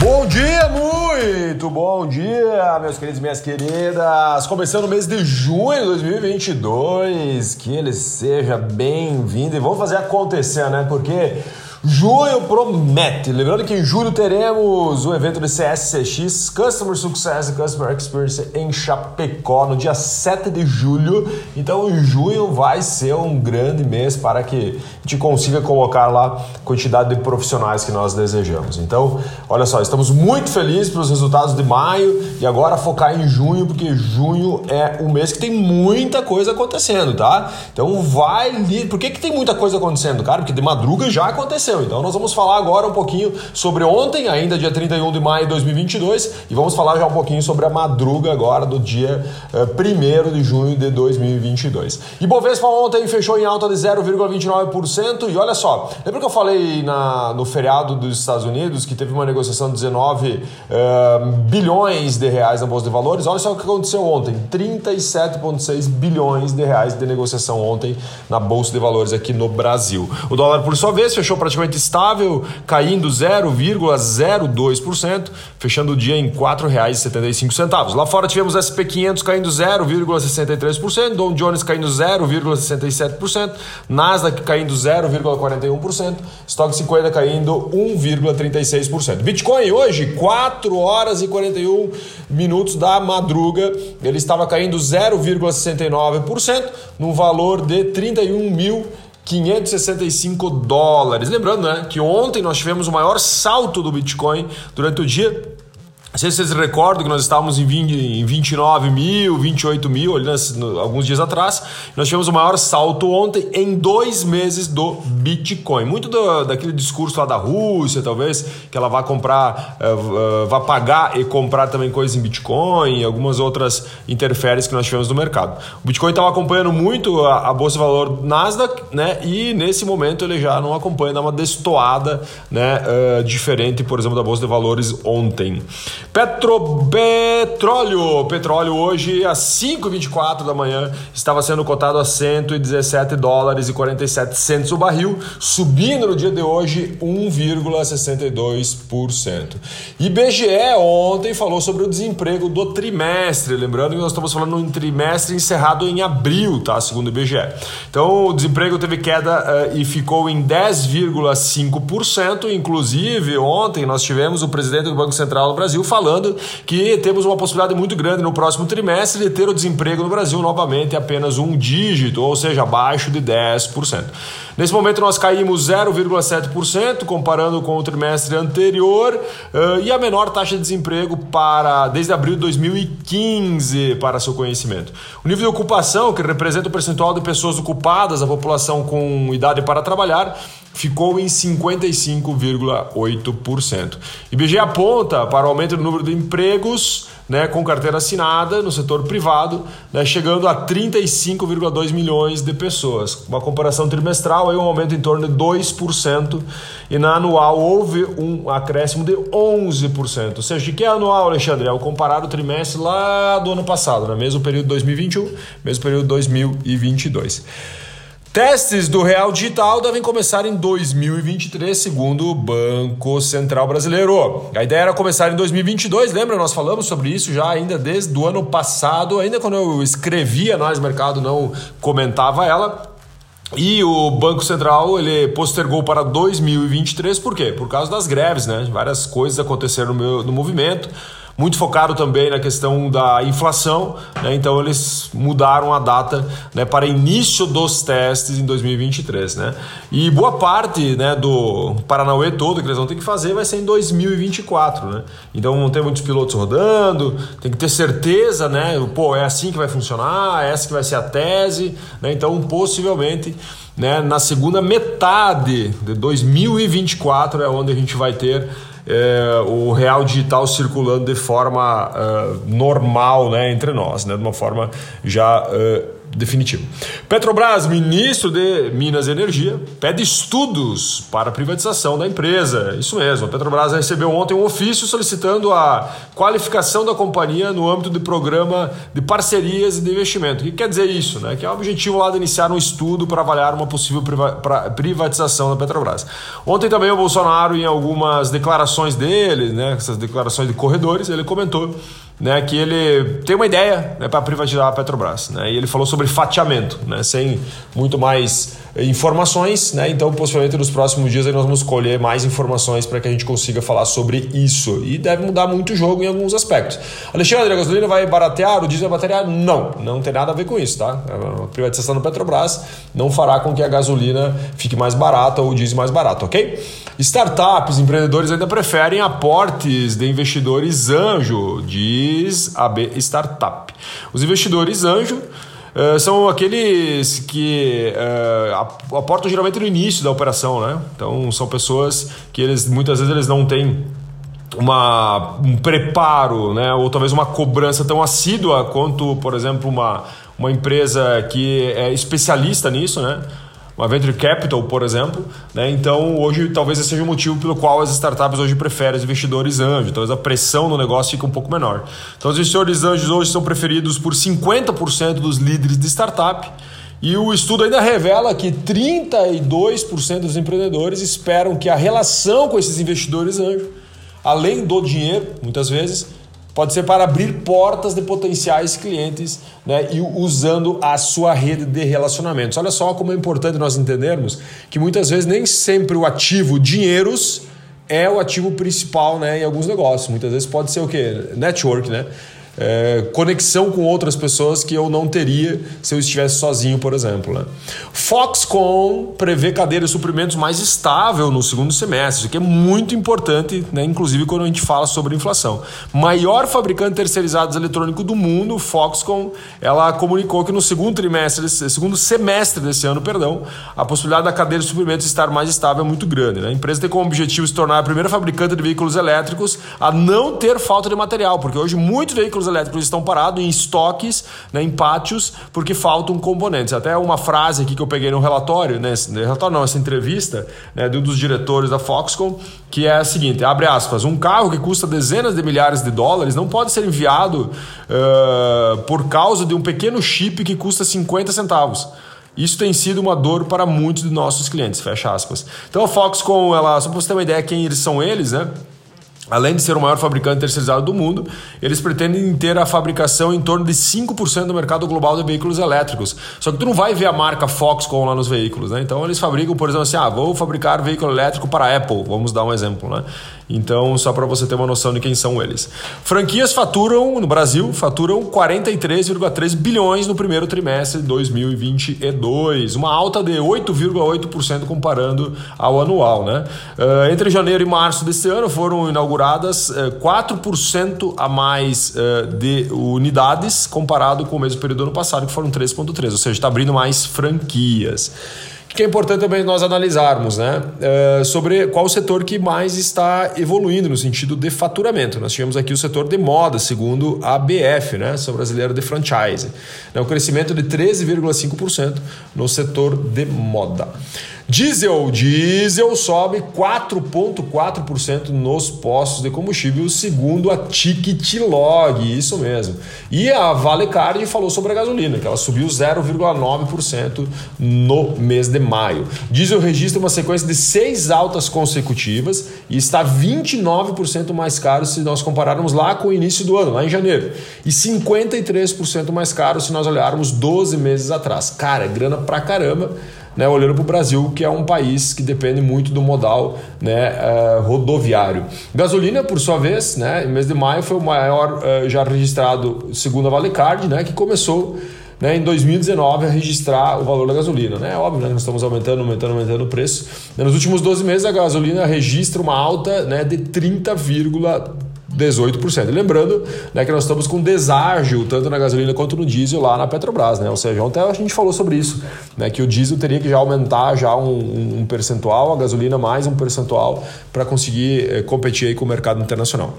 Bom dia, muito bom dia, meus queridos e minhas queridas. Começando o mês de junho de 2022, que ele seja bem-vindo e vamos fazer acontecer, né? Porque Junho promete. Lembrando que em julho teremos o evento de CSCX, Customer Success e Customer Experience em Chapecó, no dia 7 de julho. Então, junho vai ser um grande mês para que a gente consiga colocar lá a quantidade de profissionais que nós desejamos. Então, olha só, estamos muito felizes pelos resultados de maio e agora focar em junho, porque junho é um mês que tem muita coisa acontecendo, tá? Então, vai. Por que, que tem muita coisa acontecendo, cara? Porque de madruga já aconteceu aconteceu. Então nós vamos falar agora um pouquinho sobre ontem, ainda dia 31 de maio de 2022, e vamos falar já um pouquinho sobre a madruga agora do dia uh, eh, 1 de junho de 2022. E Bovespa ontem fechou em alta de 0,29% e olha só, lembra que eu falei na, no feriado dos Estados Unidos que teve uma negociação de 19 uh, bilhões de reais na Bolsa de Valores? Olha só o que aconteceu ontem, 37,6 bilhões de reais de negociação ontem na Bolsa de Valores aqui no Brasil. O dólar, por sua vez, fechou praticamente estável, caindo 0,02%, fechando o dia em R$ 4,75. Lá fora tivemos SP500 caindo 0,63%, Dow Jones caindo 0,67%, Nasdaq caindo 0,41%, Stock 50 caindo 1,36%. Bitcoin hoje, 4 horas e 41 minutos da madruga, ele estava caindo 0,69%, no valor de 31 mil 565 dólares. Lembrando né, que ontem nós tivemos o maior salto do Bitcoin durante o dia não sei se vocês recordam que nós estávamos em, 20, em 29 mil, 28 mil, ali nas, no, alguns dias atrás. Nós tivemos o maior salto ontem em dois meses do Bitcoin. Muito do, daquele discurso lá da Rússia, talvez, que ela vai comprar, uh, uh, vai pagar e comprar também coisas em Bitcoin e algumas outras interferências que nós tivemos no mercado. O Bitcoin estava acompanhando muito a, a, Bolsa de Valor Nasdaq, né? E nesse momento ele já não acompanha, dá uma destoada né, uh, diferente, por exemplo, da Bolsa de Valores ontem. Petro, petróleo, petróleo hoje às 5h24 da manhã estava sendo cotado a 117 dólares e 47 centos o barril, subindo no dia de hoje 1,62%. IBGE ontem falou sobre o desemprego do trimestre, lembrando que nós estamos falando de um trimestre encerrado em abril, tá? Segundo o IBGE. Então o desemprego teve queda uh, e ficou em 10,5%, inclusive ontem nós tivemos o presidente do Banco Central do Brasil falando que temos uma possibilidade muito grande no próximo trimestre de ter o desemprego no Brasil novamente apenas um dígito, ou seja, abaixo de 10%. Nesse momento nós caímos 0,7% comparando com o trimestre anterior uh, e a menor taxa de desemprego para desde abril de 2015 para seu conhecimento. O nível de ocupação, que representa o percentual de pessoas ocupadas, a população com idade para trabalhar, ficou em 55,8%. IBGE aponta para o aumento do número de empregos né, com carteira assinada no setor privado, né, chegando a 35,2 milhões de pessoas. Uma comparação trimestral, aí um aumento em torno de 2%, e na anual houve um acréscimo de 11%. Ou seja, de que é anual, Alexandre? É o comparado trimestre lá do ano passado, né? mesmo período 2021, mesmo período 2022. Testes do Real Digital devem começar em 2023, segundo o Banco Central Brasileiro. A ideia era começar em 2022, lembra? Nós falamos sobre isso já ainda desde o ano passado, ainda quando eu escrevi a Análise Mercado não comentava ela. E o Banco Central ele postergou para 2023, por quê? Por causa das greves, né? Várias coisas aconteceram no, meu, no movimento muito focado também na questão da inflação, né? então eles mudaram a data né, para início dos testes em 2023. Né? E boa parte né, do Paranauê todo que eles vão ter que fazer vai ser em 2024. Né? Então vão ter muitos pilotos rodando, tem que ter certeza, né? Pô, é assim que vai funcionar, é essa que vai ser a tese, né? Então possivelmente né, na segunda metade de 2024 é onde a gente vai ter é, o real digital circulando de forma uh, normal né, entre nós, né, de uma forma já uh, definitivo. Petrobras, ministro de Minas e Energia, pede estudos para a privatização da empresa. Isso mesmo, a Petrobras recebeu ontem um ofício solicitando a qualificação da companhia no âmbito do programa de parcerias e de investimento. O que quer dizer isso? Né? Que é o objetivo lá de iniciar um estudo para avaliar uma possível privatização da Petrobras. Ontem também o Bolsonaro, em algumas declarações dele, né, essas declarações de corredores, ele comentou né, que ele tem uma ideia né, para privatizar a Petrobras. Né, e ele falou sobre fatiamento, né, sem muito mais informações. Né, então, possivelmente nos próximos dias nós vamos colher mais informações para que a gente consiga falar sobre isso. E deve mudar muito o jogo em alguns aspectos. Alexandre, a gasolina vai baratear, o diesel vai baratear? Não, não tem nada a ver com isso. Tá? A privatização da Petrobras não fará com que a gasolina fique mais barata ou o diesel mais barato, ok? Startups, empreendedores ainda preferem aportes de investidores anjo diz AB Startup. Os investidores anjo uh, são aqueles que uh, aportam geralmente no início da operação, né? Então são pessoas que eles muitas vezes eles não têm uma, um preparo, né? ou talvez uma cobrança tão assídua quanto, por exemplo, uma, uma empresa que é especialista nisso, né? Uma venture capital, por exemplo. Né? Então, hoje, talvez esse seja o motivo pelo qual as startups hoje preferem os investidores anjos. Talvez a pressão no negócio fique um pouco menor. Então, os investidores anjos hoje são preferidos por 50% dos líderes de startup. E o estudo ainda revela que 32% dos empreendedores esperam que a relação com esses investidores anjos, além do dinheiro, muitas vezes, Pode ser para abrir portas de potenciais clientes né, e usando a sua rede de relacionamentos. Olha só como é importante nós entendermos que muitas vezes nem sempre o ativo dinheiros é o ativo principal né, em alguns negócios. Muitas vezes pode ser o quê? Network, né? É, conexão com outras pessoas que eu não teria se eu estivesse sozinho, por exemplo. Né? Foxconn prevê cadeia de suprimentos mais estável no segundo semestre, o que é muito importante, né? inclusive quando a gente fala sobre inflação. Maior fabricante terceirizado de eletrônico do mundo, Foxconn, ela comunicou que no segundo trimestre, segundo semestre desse ano, perdão, a possibilidade da cadeia de suprimentos estar mais estável é muito grande. Né? A empresa tem como objetivo se tornar a primeira fabricante de veículos elétricos a não ter falta de material, porque hoje muitos veículos veículos elétricos estão parados em estoques, né, em pátios, porque faltam componentes. Até uma frase aqui que eu peguei no relatório, né, relatório não, essa entrevista né, de um dos diretores da Foxconn, que é a seguinte, abre aspas, um carro que custa dezenas de milhares de dólares não pode ser enviado uh, por causa de um pequeno chip que custa 50 centavos. Isso tem sido uma dor para muitos de nossos clientes, fecha aspas. Então a Foxconn, ela, só para você ter uma ideia quem eles são eles, né? Além de ser o maior fabricante terceirizado do mundo, eles pretendem ter a fabricação em torno de 5% do mercado global de veículos elétricos. Só que tu não vai ver a marca Foxconn lá nos veículos, né? Então eles fabricam, por exemplo, assim, ah, vou fabricar veículo elétrico para Apple, vamos dar um exemplo, né? Então, só para você ter uma noção de quem são eles. Franquias faturam, no Brasil, faturam 43,3 bilhões no primeiro trimestre de 2022, uma alta de 8,8% comparando ao anual. Né? Uh, entre janeiro e março deste ano foram inauguradas eh, 4% a mais uh, de unidades comparado com o mesmo período do ano passado, que foram 3,3%, ou seja, está abrindo mais franquias que é importante também nós analisarmos, né? Uh, sobre qual o setor que mais está evoluindo no sentido de faturamento. Nós tivemos aqui o setor de moda, segundo a BF, né? São brasileiro de franchise. É um crescimento de 13,5% no setor de moda. Diesel, diesel sobe 4,4% nos postos de combustível, segundo a Ticket Log, isso mesmo. E a Vale Card falou sobre a gasolina, que ela subiu 0,9% no mês de maio. Diesel registra uma sequência de seis altas consecutivas e está 29% mais caro se nós compararmos lá com o início do ano, lá em janeiro. E 53% mais caro se nós olharmos 12 meses atrás. Cara, grana pra caramba né, olhando para o Brasil, que é um país que depende muito do modal né, uh, rodoviário. Gasolina, por sua vez, né, mês de maio foi o maior uh, já registrado, segundo a Valecard, né, que começou né, em 2019 a registrar o valor da gasolina. Né? É óbvio, né, nós estamos aumentando, aumentando, aumentando o preço. Nos últimos 12 meses a gasolina registra uma alta né, de 30, 18%. Lembrando né, que nós estamos com deságio tanto na gasolina quanto no diesel lá na Petrobras, né? Ou seja, ontem a gente falou sobre isso, né? Que o diesel teria que já aumentar já um, um percentual, a gasolina mais um percentual para conseguir eh, competir aí com o mercado internacional.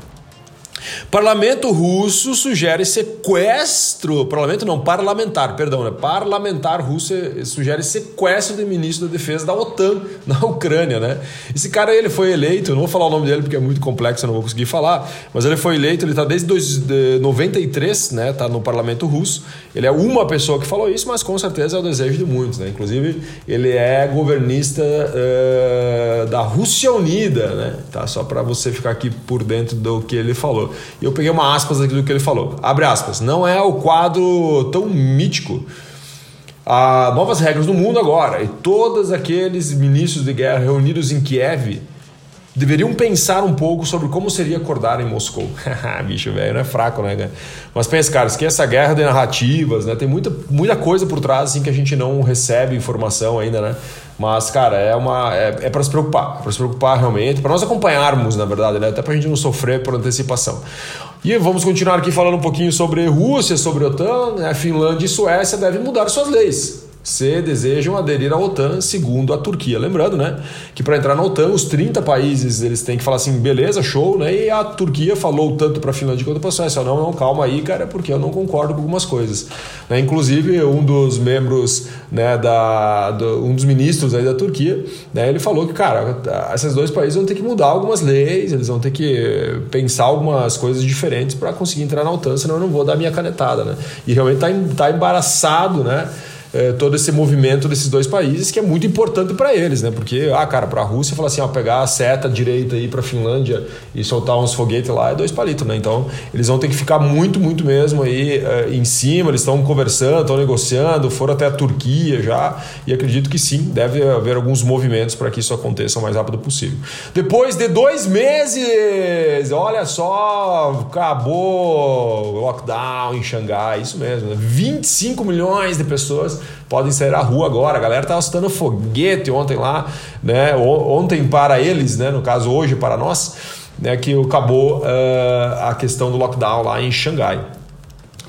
Parlamento russo sugere sequestro. Parlamento não, parlamentar, perdão, né? Parlamentar russo sugere sequestro de ministro da defesa da OTAN na Ucrânia, né? Esse cara ele foi eleito, não vou falar o nome dele porque é muito complexo, eu não vou conseguir falar, mas ele foi eleito, ele está desde 93, né? Tá no parlamento russo. Ele é uma pessoa que falou isso, mas com certeza é o desejo de muitos, né? Inclusive, ele é governista uh, da Rússia Unida, né? Tá? Só para você ficar aqui por dentro do que ele falou. E eu peguei uma aspas aqui do que ele falou. Abre aspas. Não é o quadro tão mítico. Há novas regras do mundo agora. E todos aqueles ministros de guerra reunidos em Kiev deveriam pensar um pouco sobre como seria acordar em Moscou. Bicho, velho, não é fraco, né? Mas pensa, cara, que essa guerra de narrativas, né? Tem muita, muita coisa por trás, assim, que a gente não recebe informação ainda, né? Mas, cara, é uma é, é para se preocupar, é para se preocupar realmente, para nós acompanharmos, na verdade, né? Até para a gente não sofrer por antecipação. E vamos continuar aqui falando um pouquinho sobre Rússia, sobre OTAN, né? Finlândia e Suécia devem mudar suas leis se desejam aderir à OTAN, segundo a Turquia. Lembrando, né, que para entrar na OTAN, os 30 países eles têm que falar assim, beleza, show, né? E a Turquia falou tanto para a Finlândia quanto para a Suécia, não, não, calma aí, cara, porque eu não concordo com algumas coisas. Né? Inclusive, um dos membros, né, da, do, um dos ministros aí da Turquia, né, ele falou que, cara, esses dois países vão ter que mudar algumas leis, eles vão ter que pensar algumas coisas diferentes para conseguir entrar na OTAN, senão eu não vou dar minha canetada, né? E realmente tá, tá embaraçado, né? É, todo esse movimento desses dois países, que é muito importante para eles, né? Porque, ah, cara, para a Rússia, falar assim, ó, pegar a seta direita aí para a Finlândia e soltar uns foguetes lá é dois palitos, né? Então, eles vão ter que ficar muito, muito mesmo aí é, em cima, eles estão conversando, estão negociando, foram até a Turquia já, e acredito que sim, deve haver alguns movimentos para que isso aconteça o mais rápido possível. Depois de dois meses, olha só, acabou o lockdown em Xangai, isso mesmo, né? 25 milhões de pessoas podem sair à rua agora. A galera estava soltando foguete ontem lá, né? Ontem para eles, né? No caso, hoje para nós, né? Que acabou uh, a questão do lockdown lá em Xangai.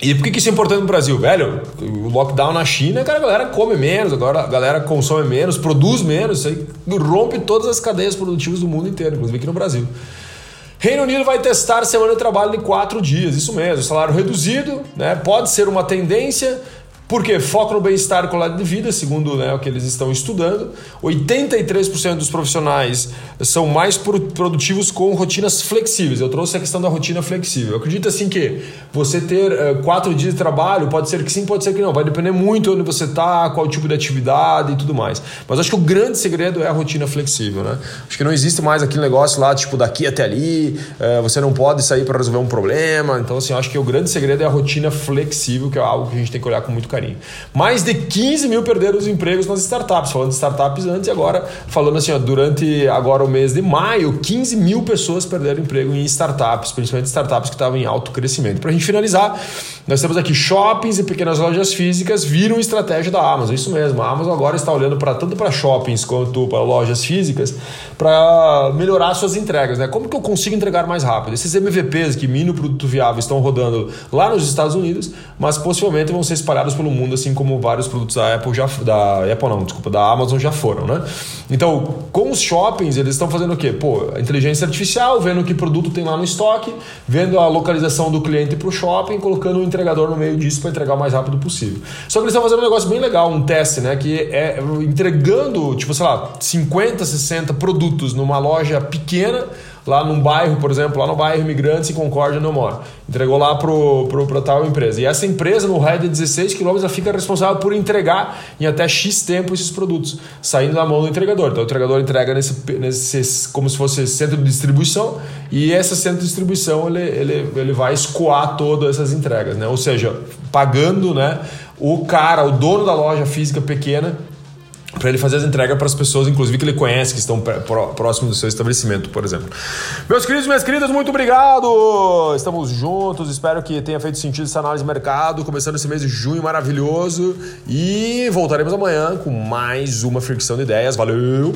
E por que, que isso é importante no Brasil? Velho, o lockdown na China, cara, a galera come menos, agora a galera consome menos, produz menos, isso aí rompe todas as cadeias produtivas do mundo inteiro, inclusive aqui no Brasil. Reino Unido vai testar semana de trabalho em quatro dias, isso mesmo, salário reduzido, né? Pode ser uma tendência, porque foco no bem-estar e qualidade de vida, segundo né, o que eles estão estudando. 83% dos profissionais são mais produtivos com rotinas flexíveis. Eu trouxe a questão da rotina flexível. Acredito assim que você ter uh, quatro dias de trabalho, pode ser que sim, pode ser que não. Vai depender muito onde você está, qual tipo de atividade e tudo mais. Mas acho que o grande segredo é a rotina flexível. Né? Acho que não existe mais aquele negócio lá, tipo, daqui até ali, uh, você não pode sair para resolver um problema. Então, assim, acho que o grande segredo é a rotina flexível, que é algo que a gente tem que olhar com muito carinho. Mais de 15 mil perderam os empregos nas startups. Falando de startups antes e agora falando assim, ó, durante agora o mês de maio, 15 mil pessoas perderam emprego em startups, principalmente startups que estavam em alto crescimento. Para a gente finalizar, nós temos aqui shoppings e pequenas lojas físicas viram estratégia da Amazon. Isso mesmo, a Amazon agora está olhando para tanto para shoppings quanto para lojas físicas para melhorar suas entregas. Né? Como que eu consigo entregar mais rápido? Esses MVPs que mini produto viável estão rodando lá nos Estados Unidos, mas possivelmente vão ser espalhados pelo mundo, assim como vários produtos da Apple já da Apple não, desculpa, da Amazon já foram, né? Então, com os shoppings, eles estão fazendo o quê? Pô, inteligência artificial, vendo que produto tem lá no estoque, vendo a localização do cliente para o shopping, colocando entregador no meio disso para entregar o mais rápido possível. Só que eles estão fazendo um negócio bem legal, um teste, né? Que é entregando, tipo, sei lá, 50, 60 produtos numa loja pequena lá num bairro, por exemplo, lá no bairro Imigrantes em Concórdia não mora. Entregou lá pro, pro tal empresa. E essa empresa, no raio de 16 quilômetros, fica responsável por entregar em até X tempo esses produtos, saindo da mão do entregador. Então o entregador entrega nesse, nesse como se fosse centro de distribuição, e esse centro de distribuição ele, ele, ele vai escoar todas essas entregas, né? Ou seja, pagando né, o cara, o dono da loja física pequena, para ele fazer as entregas para as pessoas, inclusive que ele conhece, que estão próximo do seu estabelecimento, por exemplo. Meus queridos e minhas queridas, muito obrigado! Estamos juntos, espero que tenha feito sentido essa análise de mercado, começando esse mês de junho maravilhoso e voltaremos amanhã com mais uma fricção de ideias. Valeu!